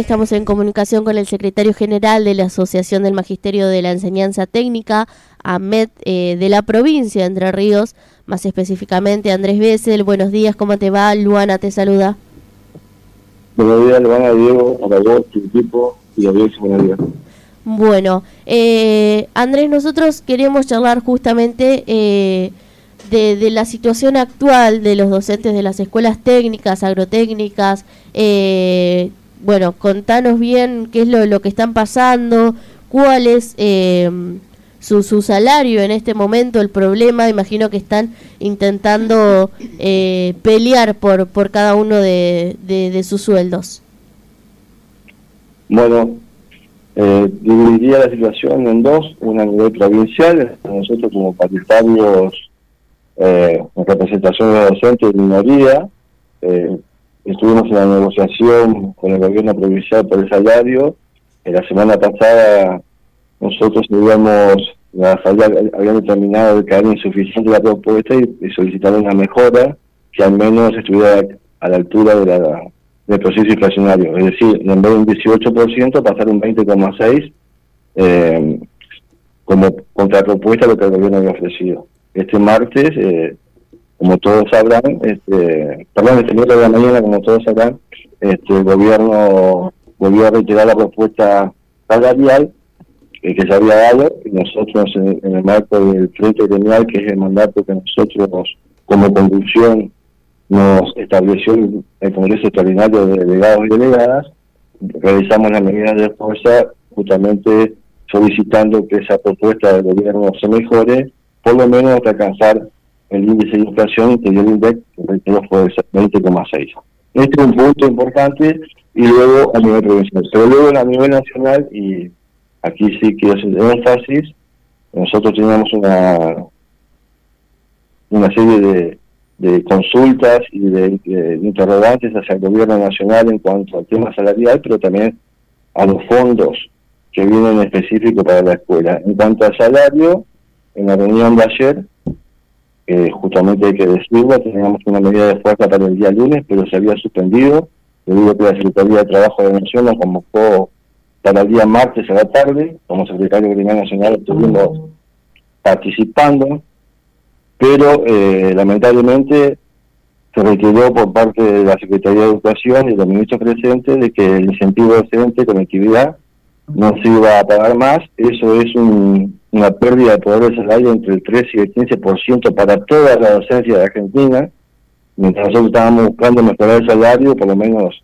Estamos en comunicación con el secretario general de la Asociación del Magisterio de la Enseñanza Técnica, AMET, eh, de la provincia de Entre Ríos, más específicamente Andrés Bessel. Buenos días, ¿cómo te va? Luana te saluda. Buenos días, Luana, Diego, para vos, tu equipo y a Dios, buenos días. Bueno, eh, Andrés, nosotros queremos charlar justamente eh, de, de, la situación actual de los docentes de las escuelas técnicas, agrotécnicas, eh, bueno, contanos bien qué es lo, lo que están pasando, cuál es eh, su, su salario en este momento, el problema, imagino que están intentando eh, pelear por, por cada uno de, de, sus sueldos. Bueno, eh, dividiría la situación en dos, una a nivel provincial, nosotros como paritarios eh, en representación de docentes de minoría, eh, estuvimos en la negociación con el gobierno provincial por el salario. En la semana pasada nosotros habíamos, habían determinado que era insuficiente la propuesta y, y solicitaron una mejora que al menos estuviera a la altura de la, del proceso inflacionario. Es decir, en vez de un 18% pasar un 20,6% eh, como contrapropuesta a lo que el gobierno había ofrecido. Este martes... Eh, como todos sabrán, este, perdón, este miércoles de la mañana, como todos sabrán, este, el gobierno volvió a retirar la propuesta salarial eh, que se había dado y nosotros en, el marco del Frente Gremial, que es el mandato que nosotros como conducción nos estableció el Congreso Extraordinario de Delegados y Delegadas, realizamos las medidas de fuerza justamente solicitando que esa propuesta del gobierno se mejore, por lo menos hasta alcanzar el índice de inflación que dio el INDEC, que fue 20,6. Este es un punto importante y luego a nivel provincial. Pero luego a nivel nacional, y aquí sí quiero hacer énfasis, nosotros teníamos una, una serie de, de consultas y de, interrogantes hacia el gobierno nacional en cuanto al tema salarial, pero también a los fondos que vienen específicos para la escuela. En cuanto al salario, en la reunión de ayer, eh, justamente hay que decirlo, teníamos una medida de fuerza para el día lunes, pero se había suspendido, debido a que la Secretaría de Trabajo de la Nación nos convocó para el día martes a la tarde, como secretario Criminal Nacional estuvimos participando, pero eh, lamentablemente se requirió por parte de la Secretaría de Educación y de los ministros presentes de que el incentivo docente conectividad no se iba a pagar más, eso es un, una pérdida de poder de salario entre el 13 y el 15% para toda la docencia de Argentina, mientras nosotros estábamos buscando mejorar el salario, por lo menos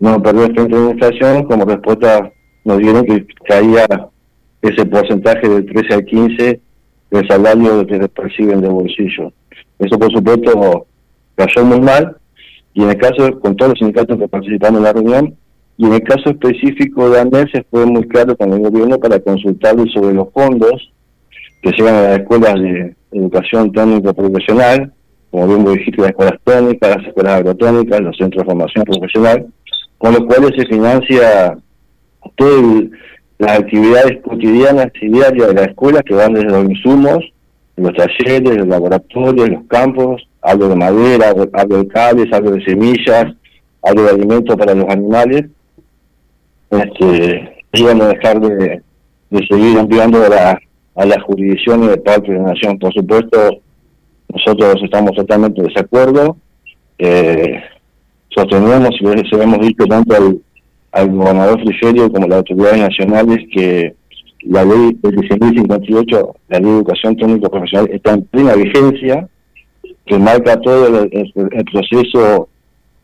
no perder frente a la inflación, como respuesta nos dieron que caía ese porcentaje del 13 al 15 del salario que perciben de bolsillo. Eso por supuesto cayó muy mal. Y en el caso con todos los sindicatos que participamos en la reunión y en el caso específico de ANEL se fue muy claro con el gobierno para consultarle sobre los fondos que llegan a las escuelas de educación técnica profesional, como bien lo dijiste, las escuelas técnicas, las escuelas agrotécnicas, los centros de formación profesional, con los cuales se financia todas las actividades cotidianas y diarias de la escuela que van desde los insumos, los talleres, los laboratorios, los campos, hablo de madera, hablo de cables, hablo de semillas, hablo de alimentos para los animales, este, iban a dejar de, de seguir enviando a, la, a las jurisdicciones de parte de la nación. Por supuesto, nosotros estamos totalmente de desacuerdo. Eh, sostenemos y se hemos dicho tanto al, al gobernador Frigerio como a las autoridades nacionales que la ley del 1658, la ley de educación técnico profesional, está en plena vigencia, que marca todo el, el proceso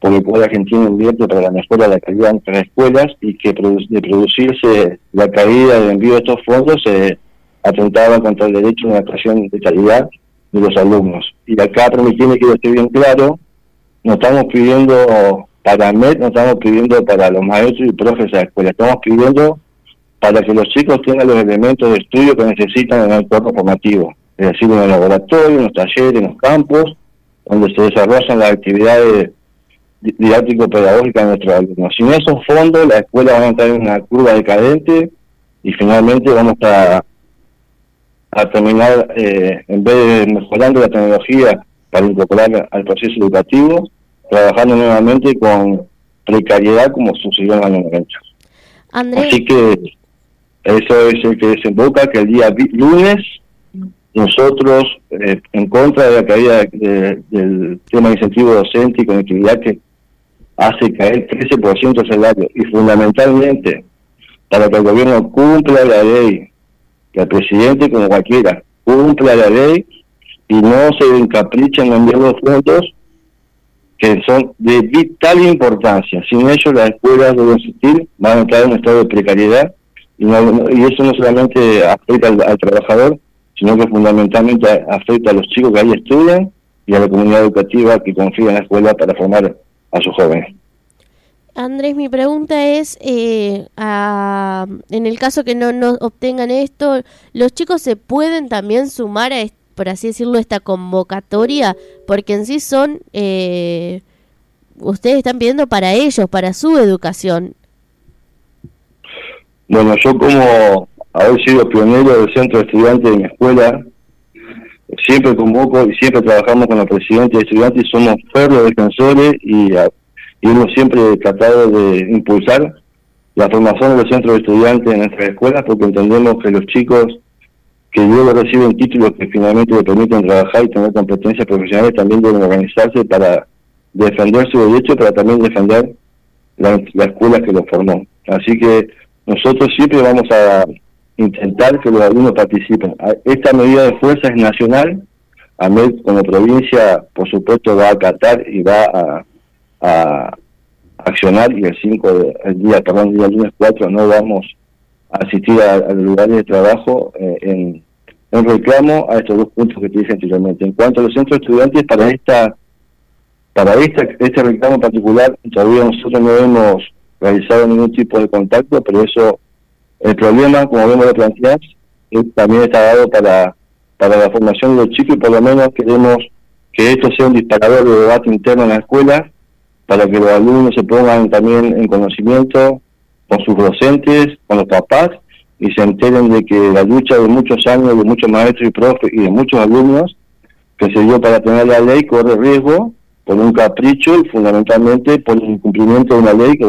por el cual Argentina invierte para la mejora de la calidad entre las escuelas y que de producirse la caída del envío de estos fondos se atentaba contra el derecho a una educación de calidad de los alumnos. Y acá, permíteme que lo esté bien claro, no estamos pidiendo para MED, no estamos pidiendo para los maestros y profes de la escuela, estamos pidiendo para que los chicos tengan los elementos de estudio que necesitan en el entorno formativo, es decir, en el laboratorio, en los talleres, en los campos, donde se desarrollan las actividades didáctico-pedagógicas de nuestros alumnos. Sin esos fondos, la escuela va a entrar en una curva decadente y finalmente vamos a, a terminar, eh, en vez de mejorando la tecnología para incorporar al proceso educativo, trabajando nuevamente con precariedad como sucedió en el año 90. Así que eso es el que desemboca que el día lunes nosotros, eh, en contra de la caída del tema de incentivo docente y conectividad que hace caer 13% el salario, y fundamentalmente para que el gobierno cumpla la ley, que el presidente, como cualquiera, cumpla la ley y no se encaprichen en enviar los fondos que son de vital importancia. Sin ellos las escuelas deben existir, van a entrar en un estado de precariedad y, eso no solamente afecta al, trabajador, sino que fundamentalmente afecta a los chicos que ahí estudian y a la comunidad educativa que confía en la escuela para formar a sus jóvenes. Andrés, mi pregunta es, eh, en el caso que no, no obtengan esto, ¿los chicos se pueden también sumar a, por así decirlo, esta convocatoria? Porque en sí son, eh, ustedes están pidiendo para ellos, para su educación. Bueno, yo como haber sido pionero del centro de estudiantes de mi escuela, siempre convoco y siempre trabajamos con los presidentes de estudiantes somos férreos defensores y y hemos siempre tratado de impulsar la formación de los centros de estudiantes en nuestras escuelas porque entendemos que los chicos que luego reciben títulos que finalmente le permiten trabajar y tener competencias profesionales también deben organizarse para defender su derecho, pero también defender la, escuela que los formó. Así que nosotros siempre vamos a intentar que los alumnos participen. Esta medida de fuerza es nacional, AMED como provincia por supuesto va a acatar y va a a accionar y el 5, el día, perdón, el día lunes 4 no vamos a asistir a, los lugares de trabajo eh, en, en reclamo a estos dos puntos que te dije anteriormente. En cuanto a los centros estudiantes, para esta para esta, este reclamo particular, todavía nosotros no hemos realizado ningún tipo de contacto, pero eso, el problema, como vemos lo planteas, también está dado para, para la formación de los chicos y por lo menos queremos que esto sea un disparador de debate interno en la escuela para que los alumnos se pongan también en conocimiento con sus docentes, con los papás, y se enteren de que la lucha de muchos años, de muchos maestros y profes y de muchos alumnos que se dio para tener la ley corre riesgo por un capricho y fundamentalmente por el incumplimiento de una ley que,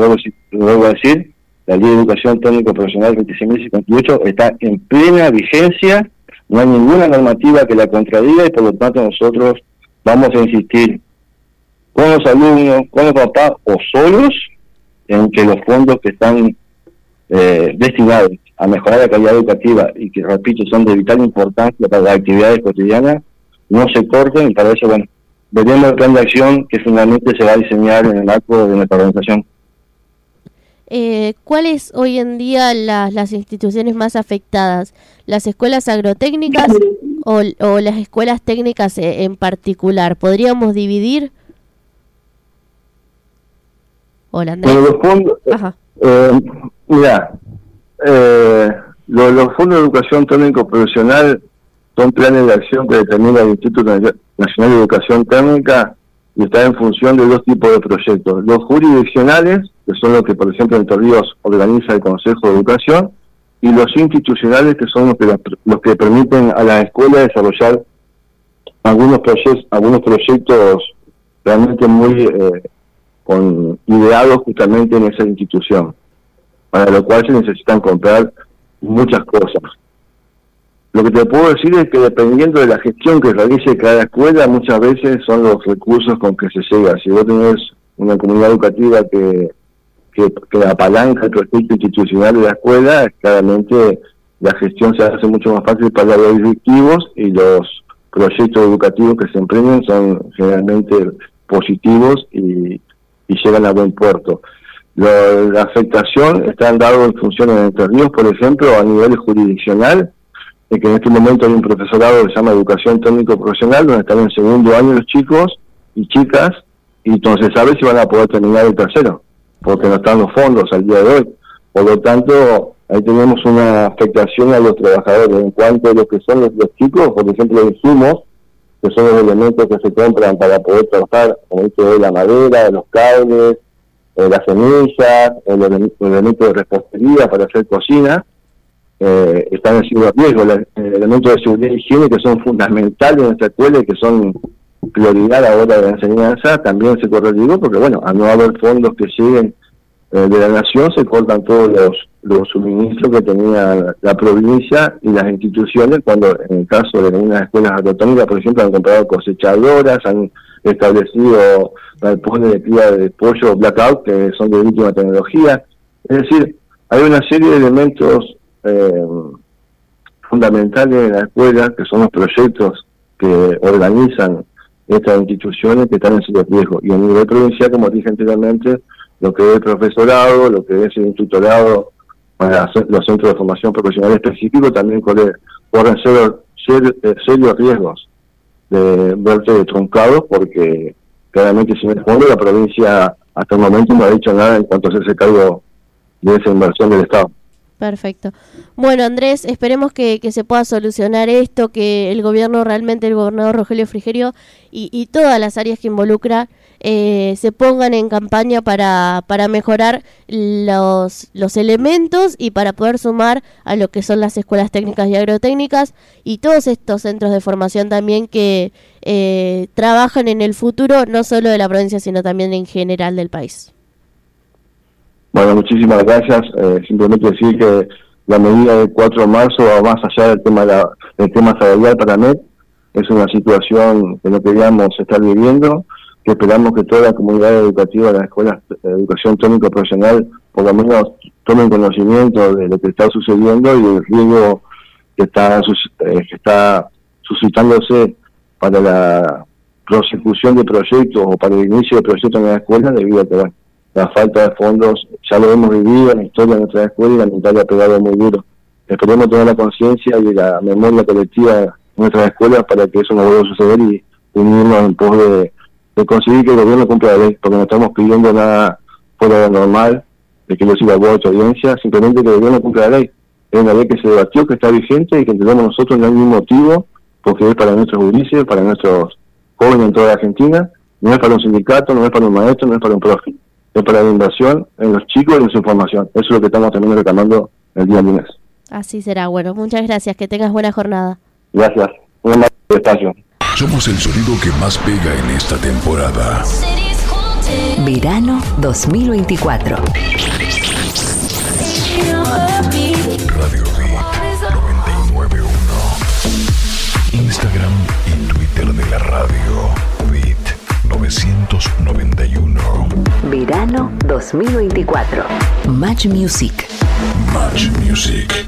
luego a decir, la Ley de Educación Técnico Profesional 26.058 está en plena vigencia, no hay ninguna normativa que la contradiga y por lo tanto nosotros vamos a insistir con los alumnos, con los papás o solos en que los fondos que están eh, destinados a mejorar la calidad educativa y que, repito, son de vital importancia para las actividades cotidianas, no se corten y para eso, bueno, veremos el plan de acción que finalmente se va a diseñar en el marco de nuestra organización. Eh, ¿Cuáles hoy en día las instituciones más afectadas? ¿Las escuelas agrotécnicas o, o las escuelas técnicas eh, en particular? ¿Podríamos dividir? Hola, Andrés. los fondos, eh, mira, eh, los, fondos de educación técnico profesional son planes de acción que determina el Instituto Nacional de Educación Técnica y está en función de dos tipos de proyectos. Los jurisdiccionales, que son los que, por ejemplo, en Torrijos organiza el Consejo de Educación, y los institucionales, que son los que, los que permiten a la escuela desarrollar algunos proyectos, algunos proyectos realmente muy eh, con ideados justamente en esa institución, para lo cual se necesitan comprar muchas cosas. Lo que te puedo decir es que dependiendo de la gestión que realice cada escuela, muchas veces son los recursos con que se llega. Si vos tenés una comunidad educativa que, que, que apalanca el proyecto institucional de la escuela, claramente la gestión se hace mucho más fácil para los directivos y los proyectos educativos que se emprenden son generalmente positivos y, llegan a buen puerto. la afectación está dado en función de Entre Ríos, por ejemplo, a nivel jurisdiccional, de que en este momento hay un profesorado que se llama Educación Técnico Profesional, donde están en segundo año los chicos y chicas, y entonces sabe si van a poder terminar el tercero, porque no están los fondos al día de hoy. Por lo tanto, ahí tenemos una afectación a los trabajadores en cuanto a lo que son los, chicos, por ejemplo, los insumos, que son los elementos que se compran para poder trabajar, como dice hoy, la madera, los cables, eh, las semillas, el, elemento de repostería para hacer cocina, eh, están en riesgo. Los elementos de seguridad y higiene que son fundamentales en nuestra escuela y que son prioridad a la hora de la enseñanza, también se corre porque, bueno, al no haber fondos que lleguen eh, de la nación, se cortan todos los, los suministros que tenía la provincia y las instituciones, cuando en el caso de algunas escuelas agrotónicas, por ejemplo, han comprado cosechadoras, han establecido galpones de cría de pollo blackout, que son de última tecnología. Es decir, hay una serie de elementos eh, fundamentales en la escuela, que son los proyectos que organizan estas instituciones que están en su riesgo. Y a nivel provincial, como dije anteriormente, lo que es el profesorado, lo que es el instructorado para los centros de formación profesional específico, también corren, corren eh, serios, riesgos de verse truncados porque claramente sin el fondo la provincia hasta el momento no ha dicho nada en cuanto a hacerse cargo de esa inversión del Estado. Perfecto. Bueno, Andrés, esperemos que, se pueda solucionar esto, que el gobierno realmente, el gobernador Rogelio Frigerio y, todas las áreas que involucra eh, se pongan en campaña para, para mejorar los, los elementos y para poder sumar a lo que son las escuelas técnicas y agrotécnicas y todos estos centros de formación también que eh, trabajan en el futuro, no solo de la provincia, sino también en general del país. Bueno, muchísimas gracias. Eh, simplemente decir que la medida del 4 de marzo va más allá del tema, del tema salarial para MED. Es una situación que no queríamos estar viviendo, que esperamos que toda la comunidad educativa de las escuelas de educación técnico profesional por lo menos tomen conocimiento de lo que está sucediendo y el riesgo que está, eh, que está suscitándose para la prosecución de proyectos o para el inicio de proyectos en la escuela debido a que la falta de fondos, ya lo hemos vivido en la historia de nuestra escuela y lamentablemente ha pegado muy duro. Esperemos tener la conciencia y la memoria colectiva de nuestras escuelas para que eso no vuelva a suceder y unirnos en pos de, conseguir que el gobierno cumpla la ley, porque no estamos pidiendo nada fuera de lo normal, de que yo siga a tu audiencia, simplemente que el gobierno cumpla la ley. Es una ley que se debatió, que está vigente y que entendemos nosotros no hay ningún motivo, porque es para nuestros judices, para nuestros jóvenes en toda la Argentina, no es para un sindicato, no es para un maestro, no es para un profe para la inversión en los chicos y en su información. Eso es lo que estamos también reclamando el día lunes. Así será. Bueno, muchas gracias. Que tengas buena jornada. Gracias. Un espacio. Somos el sonido que más pega en esta temporada. Verano 2024. Radio Beat 991. Instagram y Twitter de la radio. 991. Verano 2024. Match Music. Match Music.